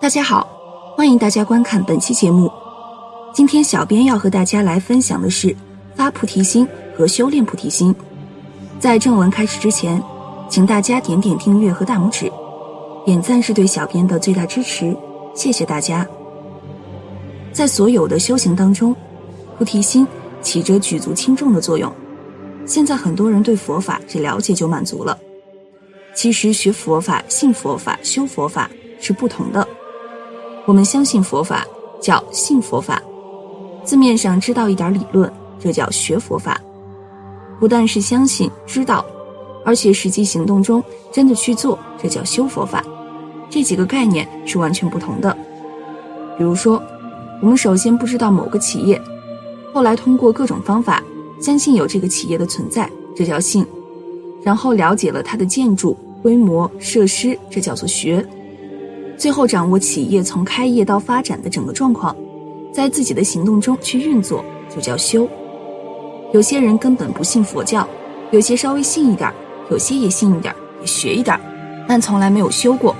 大家好，欢迎大家观看本期节目。今天小编要和大家来分享的是发菩提心和修炼菩提心。在正文开始之前，请大家点点订阅和大拇指，点赞是对小编的最大支持，谢谢大家。在所有的修行当中，菩提心起着举足轻重的作用。现在很多人对佛法只了解就满足了。其实学佛法、信佛法、修佛法是不同的。我们相信佛法叫信佛法，字面上知道一点理论，这叫学佛法。不但是相信知道，而且实际行动中真的去做，这叫修佛法。这几个概念是完全不同的。比如说，我们首先不知道某个企业，后来通过各种方法相信有这个企业的存在，这叫信。然后了解了它的建筑规模、设施，这叫做学。最后掌握企业从开业到发展的整个状况，在自己的行动中去运作，就叫修。有些人根本不信佛教，有些稍微信一点，有些也信一点，也学一点，但从来没有修过。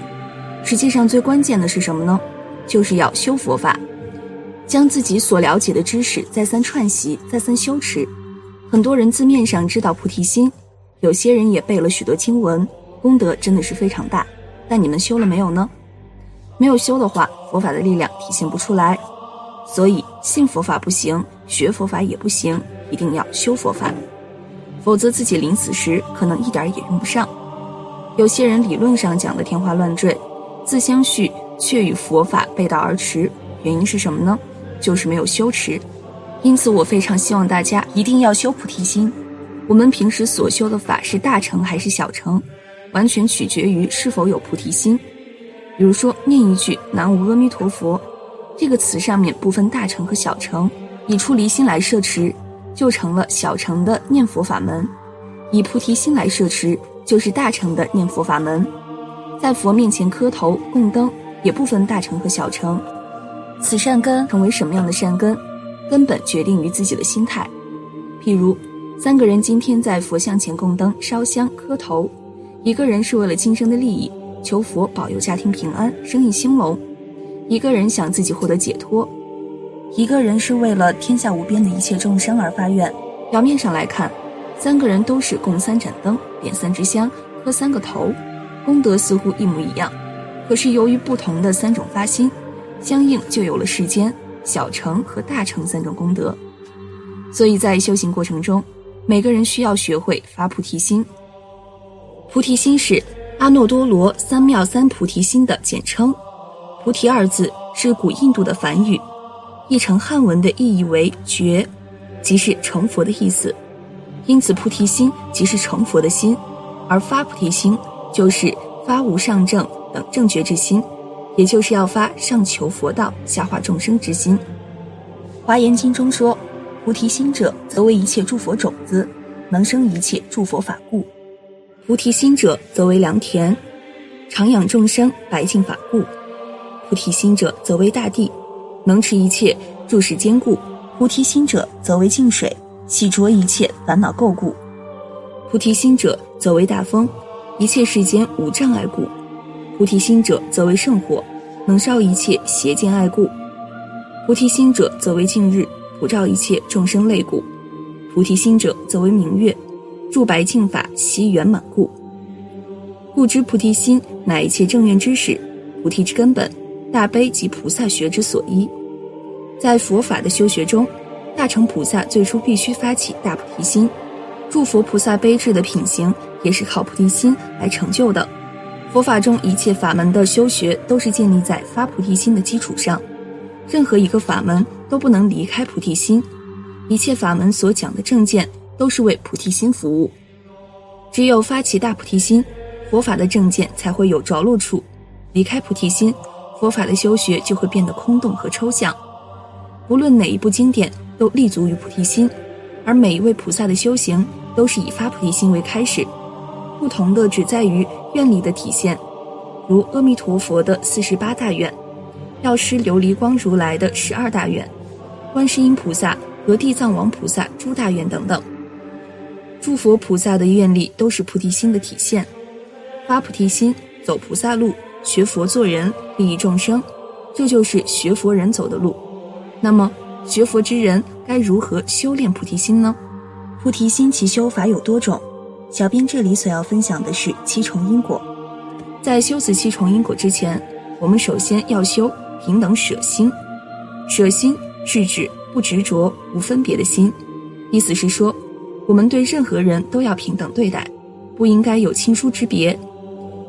实际上最关键的是什么呢？就是要修佛法，将自己所了解的知识再三串习，再三修持。很多人字面上知道菩提心。有些人也背了许多经文，功德真的是非常大。但你们修了没有呢？没有修的话，佛法的力量体现不出来。所以信佛法不行，学佛法也不行，一定要修佛法，否则自己临死时可能一点也用不上。有些人理论上讲的天花乱坠，自相续却与佛法背道而驰，原因是什么呢？就是没有修持。因此，我非常希望大家一定要修菩提心。我们平时所修的法是大乘还是小乘，完全取决于是否有菩提心。比如说，念一句“南无阿弥陀佛”这个词上面不分大乘和小乘，以出离心来摄持，就成了小乘的念佛法门；以菩提心来摄持，就是大乘的念佛法门。在佛面前磕头供灯，也不分大乘和小乘。此善根成为什么样的善根，根本决定于自己的心态。譬如。三个人今天在佛像前供灯、烧香、磕头，一个人是为了今生的利益，求佛保佑家庭平安、生意兴隆；一个人想自己获得解脱；一个人是为了天下无边的一切众生而发愿。表面上来看，三个人都是供三盏灯、点三支香、磕三个头，功德似乎一模一样。可是由于不同的三种发心，相应就有了世间小乘和大乘三种功德。所以在修行过程中，每个人需要学会发菩提心。菩提心是阿耨多罗三藐三菩提心的简称。菩提二字是古印度的梵语，译成汉文的意义为觉，即是成佛的意思。因此，菩提心即是成佛的心，而发菩提心就是发无上正等正觉之心，也就是要发上求佛道、下化众生之心。华严经中说。菩提心者，则为一切诸佛种子，能生一切诸佛法故；菩提心者，则为良田，常养众生白净法故；菩提心者，则为大地，能持一切诸事坚固；菩提心者，则为净水，洗濯一切烦恼垢故；菩提心者，则为大风，一切世间无障碍故；菩提心者，则为圣火，能烧一切邪见爱故；菩提心者，则为净日。普照一切众生类故，菩提心者则为明月，入白净法悉圆满故。故知菩提心乃一切正愿之始，菩提之根本，大悲及菩萨学之所依。在佛法的修学中，大乘菩萨最初必须发起大菩提心，诸佛菩萨悲智的品行也是靠菩提心来成就的。佛法中一切法门的修学都是建立在发菩提心的基础上。任何一个法门都不能离开菩提心，一切法门所讲的正见都是为菩提心服务。只有发起大菩提心，佛法的正见才会有着落处。离开菩提心，佛法的修学就会变得空洞和抽象。不论哪一部经典，都立足于菩提心，而每一位菩萨的修行都是以发菩提心为开始。不同的只在于愿力的体现，如阿弥陀佛的四十八大愿。药师琉璃光如来的十二大愿，观世音菩萨和地藏王菩萨诸大愿等等，诸佛菩萨的愿力都是菩提心的体现。发菩提心，走菩萨路，学佛做人，利益众生，这就是学佛人走的路。那么，学佛之人该如何修炼菩提心呢？菩提心其修法有多种，小编这里所要分享的是七重因果。在修此七重因果之前，我们首先要修平等舍心。舍心是指不执着、无分别的心，意思是说，我们对任何人都要平等对待，不应该有亲疏之别。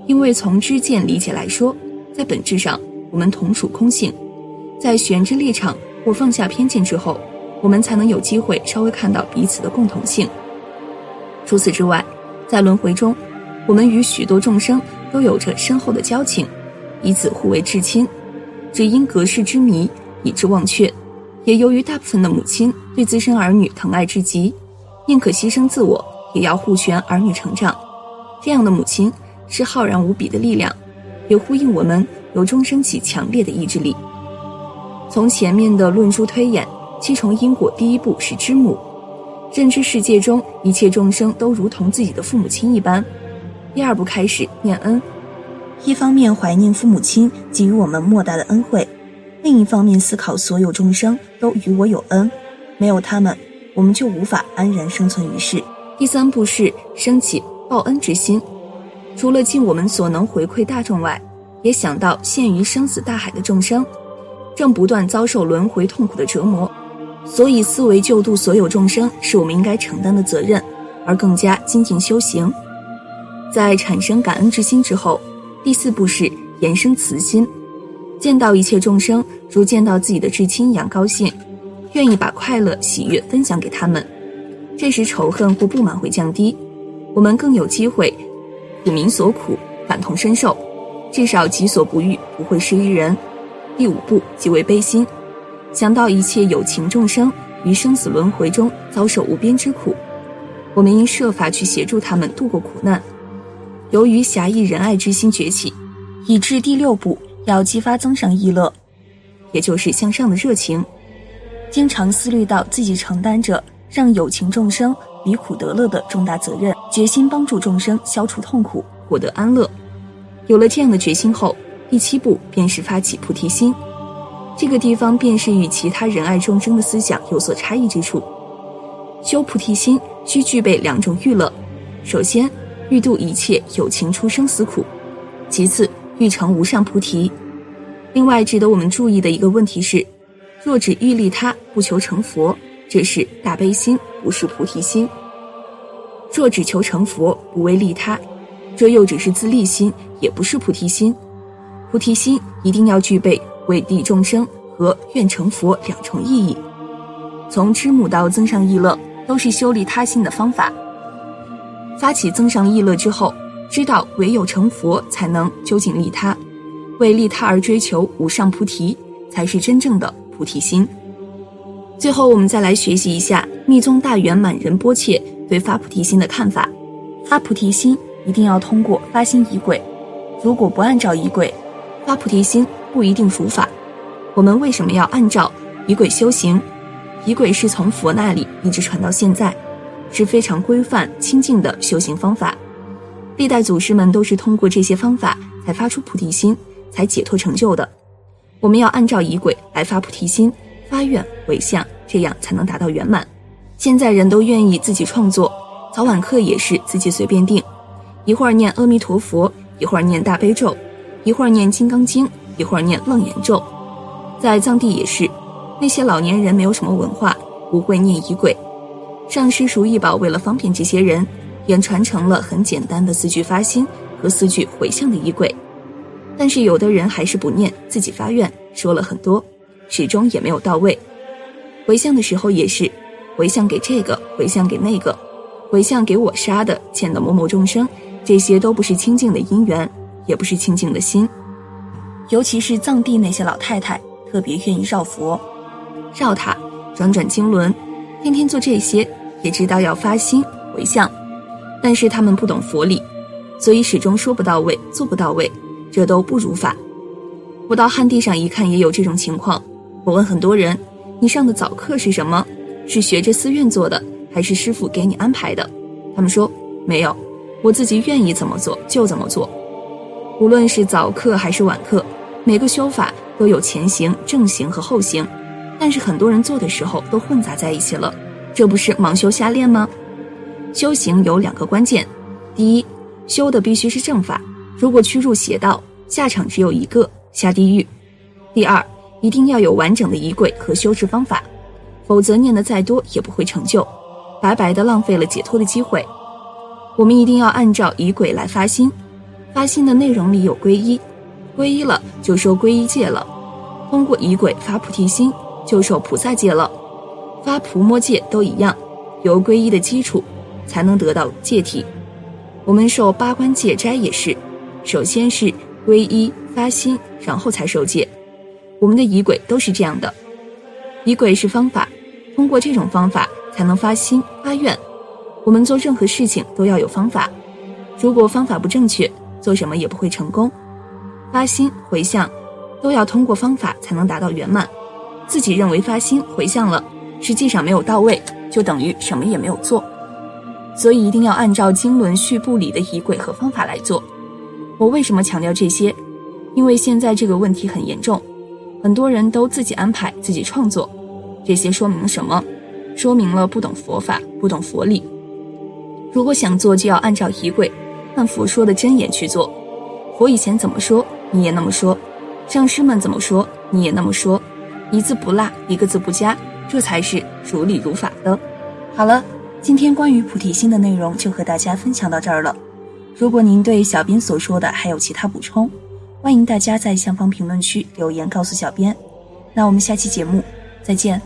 因为从知见理解来说，在本质上我们同属空性，在悬之立场或放下偏见之后，我们才能有机会稍微看到彼此的共同性。除此之外，在轮回中，我们与许多众生都有着深厚的交情，彼此互为至亲，只因隔世之谜以致忘却，也由于大部分的母亲对自身儿女疼爱至极，宁可牺牲自我也要护全儿女成长，这样的母亲。是浩然无比的力量，也呼应我们由衷升起强烈的意志力。从前面的论述推演，七重因果第一步是知母，认知世界中一切众生都如同自己的父母亲一般。第二步开始念恩，一方面怀念父母亲给予我们莫大的恩惠，另一方面思考所有众生都与我有恩，没有他们，我们就无法安然生存于世。第三步是升起报恩之心。除了尽我们所能回馈大众外，也想到陷于生死大海的众生，正不断遭受轮回痛苦的折磨，所以思维救度所有众生是我们应该承担的责任，而更加精进修行。在产生感恩之心之后，第四步是延伸慈心，见到一切众生如见到自己的至亲一样高兴，愿意把快乐喜悦分享给他们，这时仇恨或不满会降低，我们更有机会。苦民所苦，感同身受，至少己所不欲，不会施于人。第五步即为悲心，想到一切有情众生于生死轮回中遭受无边之苦，我们应设法去协助他们度过苦难。由于侠义仁爱之心崛起，以致第六步要激发增上意乐，也就是向上的热情，经常思虑到自己承担着让有情众生。离苦得乐的重大责任，决心帮助众生消除痛苦，获得安乐。有了这样的决心后，第七步便是发起菩提心。这个地方便是与其他仁爱众生的思想有所差异之处。修菩提心需具备两种欲乐：首先，欲度一切有情出生死苦；其次，欲成无上菩提。另外，值得我们注意的一个问题是：若只欲利他，不求成佛。这是大悲心，不是菩提心。若只求成佛，不为利他，这又只是自利心，也不是菩提心。菩提心一定要具备为利众生和愿成佛两重意义。从知母到增上意乐，都是修利他心的方法。发起增上意乐之后，知道唯有成佛才能究竟利他，为利他而追求无上菩提，才是真正的菩提心。最后，我们再来学习一下密宗大圆满仁波切对发菩提心的看法。发菩提心一定要通过发心仪轨，如果不按照仪轨，发菩提心不一定如法。我们为什么要按照仪轨修行？仪轨是从佛那里一直传到现在，是非常规范清净的修行方法。历代祖师们都是通过这些方法才发出菩提心，才解脱成就的。我们要按照仪轨来发菩提心。发愿为相，这样才能达到圆满。现在人都愿意自己创作，早晚课也是自己随便定，一会儿念阿弥陀佛，一会儿念大悲咒，一会儿念金刚经，一会儿念楞严咒。在藏地也是，那些老年人没有什么文化，不会念仪轨。上师熟意宝为了方便这些人，也传承了很简单的四句发心和四句回向的仪轨。但是有的人还是不念，自己发愿，说了很多。始终也没有到位，回向的时候也是，回向给这个，回向给那个，回向给我杀的、欠的某某众生，这些都不是清净的因缘，也不是清净的心。尤其是藏地那些老太太，特别愿意绕佛、绕塔、转转经轮，天天做这些，也知道要发心回向，但是他们不懂佛理，所以始终说不到位，做不到位，这都不如法。我到旱地上一看，也有这种情况。我问很多人：“你上的早课是什么？是学着寺院做的，还是师傅给你安排的？”他们说：“没有，我自己愿意怎么做就怎么做。”无论是早课还是晚课，每个修法都有前行、正行和后行，但是很多人做的时候都混杂在一起了，这不是盲修瞎练吗？修行有两个关键，第一，修的必须是正法，如果去入邪道，下场只有一个下地狱；第二，一定要有完整的仪轨和修持方法，否则念的再多也不会成就，白白的浪费了解脱的机会。我们一定要按照仪轨来发心。发心的内容里有皈依，皈依了就受皈依戒了；通过仪轨发菩提心，就受菩萨戒了；发菩摩戒都一样，有皈依的基础，才能得到戒体。我们受八关戒斋也是，首先是皈依发心，然后才受戒。我们的仪轨都是这样的，仪轨是方法，通过这种方法才能发心发愿。我们做任何事情都要有方法，如果方法不正确。做什么也不会成功，发心回向都要通过方法才能达到圆满。自己认为发心回向了，实际上没有到位，就等于什么也没有做。所以一定要按照经纶序部里的仪轨和方法来做。我为什么强调这些？因为现在这个问题很严重，很多人都自己安排、自己创作。这些说明了什么？说明了不懂佛法，不懂佛理。如果想做，就要按照仪轨。按佛说的真言去做，佛以前怎么说，你也那么说；上师们怎么说，你也那么说，一字不落，一个字不加，这才是如理如法的。好了，今天关于菩提心的内容就和大家分享到这儿了。如果您对小编所说的还有其他补充，欢迎大家在下方评论区留言告诉小编。那我们下期节目再见。